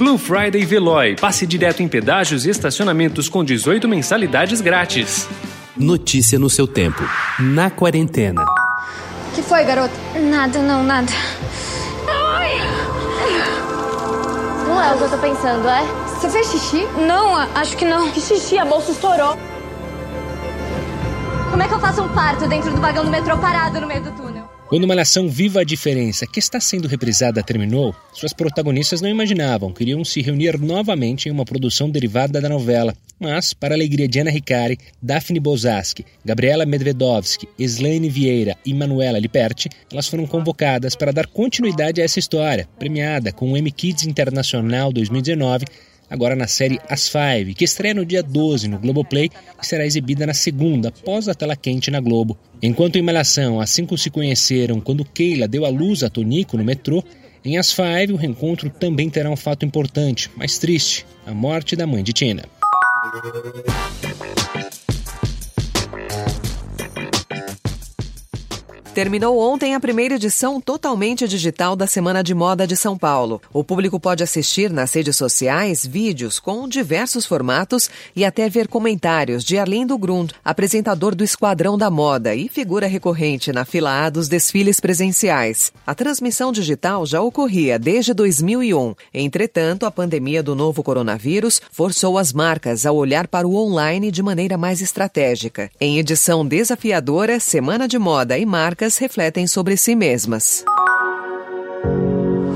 Blue Friday Veloy. Passe direto em pedágios e estacionamentos com 18 mensalidades grátis. Notícia no seu tempo. Na quarentena. que foi, garota? Nada, não, nada. Ai. Não é o que eu tô pensando, é? Você fez xixi? Não, acho que não. Que xixi? A bolsa estourou. Como é que eu faço um parto dentro do vagão do metrô parado no meio do túnel? Quando uma nação viva a diferença que está sendo reprisada terminou, suas protagonistas não imaginavam que iriam se reunir novamente em uma produção derivada da novela. Mas, para a alegria de Ana Ricari, Daphne Bozaski, Gabriela Medvedovski, Slaine Vieira e Manuela Liperti, elas foram convocadas para dar continuidade a essa história, premiada com o M Kids Internacional 2019 agora na série As Five, que estreia no dia 12 no Globoplay e será exibida na segunda, após a tela quente na Globo. Enquanto em Malhação, as cinco se conheceram quando Keila deu à luz a Tonico no metrô, em As Five o reencontro também terá um fato importante, mas triste, a morte da mãe de Tina. Terminou ontem a primeira edição totalmente digital da Semana de Moda de São Paulo. O público pode assistir nas redes sociais vídeos com diversos formatos e até ver comentários de Arlindo Grund, apresentador do Esquadrão da Moda e figura recorrente na fila A dos desfiles presenciais. A transmissão digital já ocorria desde 2001. Entretanto, a pandemia do novo coronavírus forçou as marcas a olhar para o online de maneira mais estratégica. Em edição desafiadora, Semana de Moda e Marcas refletem sobre si mesmas.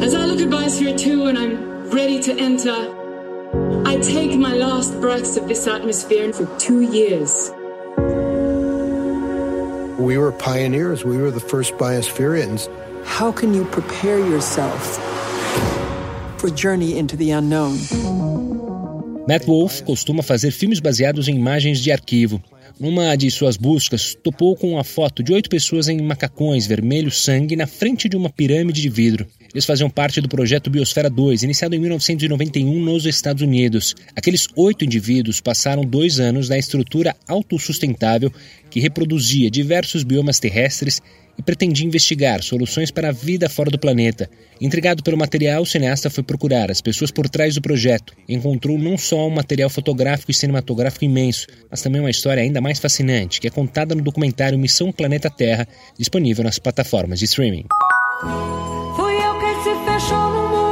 As I look at Biosphere 2 and I'm ready to enter, I take my last breaths of this atmosphere for two years. We were pioneers. We were the first Biosphereans. How can you prepare yourself for journey into the unknown? Matt Wolf costuma fazer filmes baseados em imagens de arquivo. Numa de suas buscas, topou com uma foto de oito pessoas em macacões vermelho sangue na frente de uma pirâmide de vidro. Eles faziam parte do projeto Biosfera 2, iniciado em 1991 nos Estados Unidos. Aqueles oito indivíduos passaram dois anos na estrutura autossustentável que reproduzia diversos biomas terrestres e pretendia investigar soluções para a vida fora do planeta. Intrigado pelo material, o cineasta foi procurar as pessoas por trás do projeto. Encontrou não só um material fotográfico e cinematográfico imenso, mas também uma história ainda mais fascinante, que é contada no documentário Missão Planeta Terra, disponível nas plataformas de streaming. Fui eu que se fechou no muro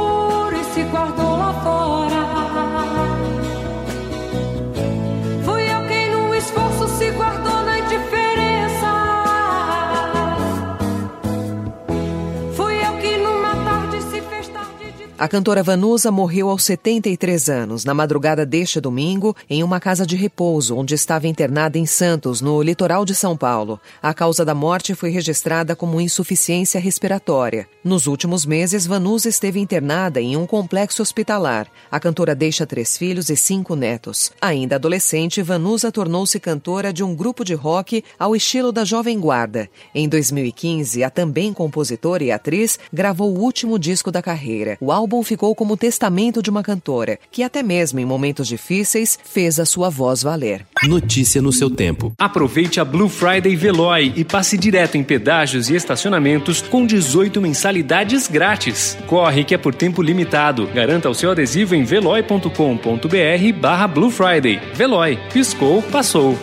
A cantora Vanusa morreu aos 73 anos, na madrugada deste domingo, em uma casa de repouso, onde estava internada em Santos, no litoral de São Paulo. A causa da morte foi registrada como insuficiência respiratória. Nos últimos meses, Vanusa esteve internada em um complexo hospitalar. A cantora deixa três filhos e cinco netos. Ainda adolescente, Vanusa tornou-se cantora de um grupo de rock ao estilo da Jovem Guarda. Em 2015, a também compositora e atriz gravou o último disco da carreira, o álbum álbum ficou como testamento de uma cantora, que até mesmo em momentos difíceis fez a sua voz valer. Notícia no seu tempo. Aproveite a Blue Friday Veloy e passe direto em pedágios e estacionamentos com 18 mensalidades grátis. Corre que é por tempo limitado. Garanta o seu adesivo em veloy.com.br barra Blue Friday. Veloy. Piscou, passou.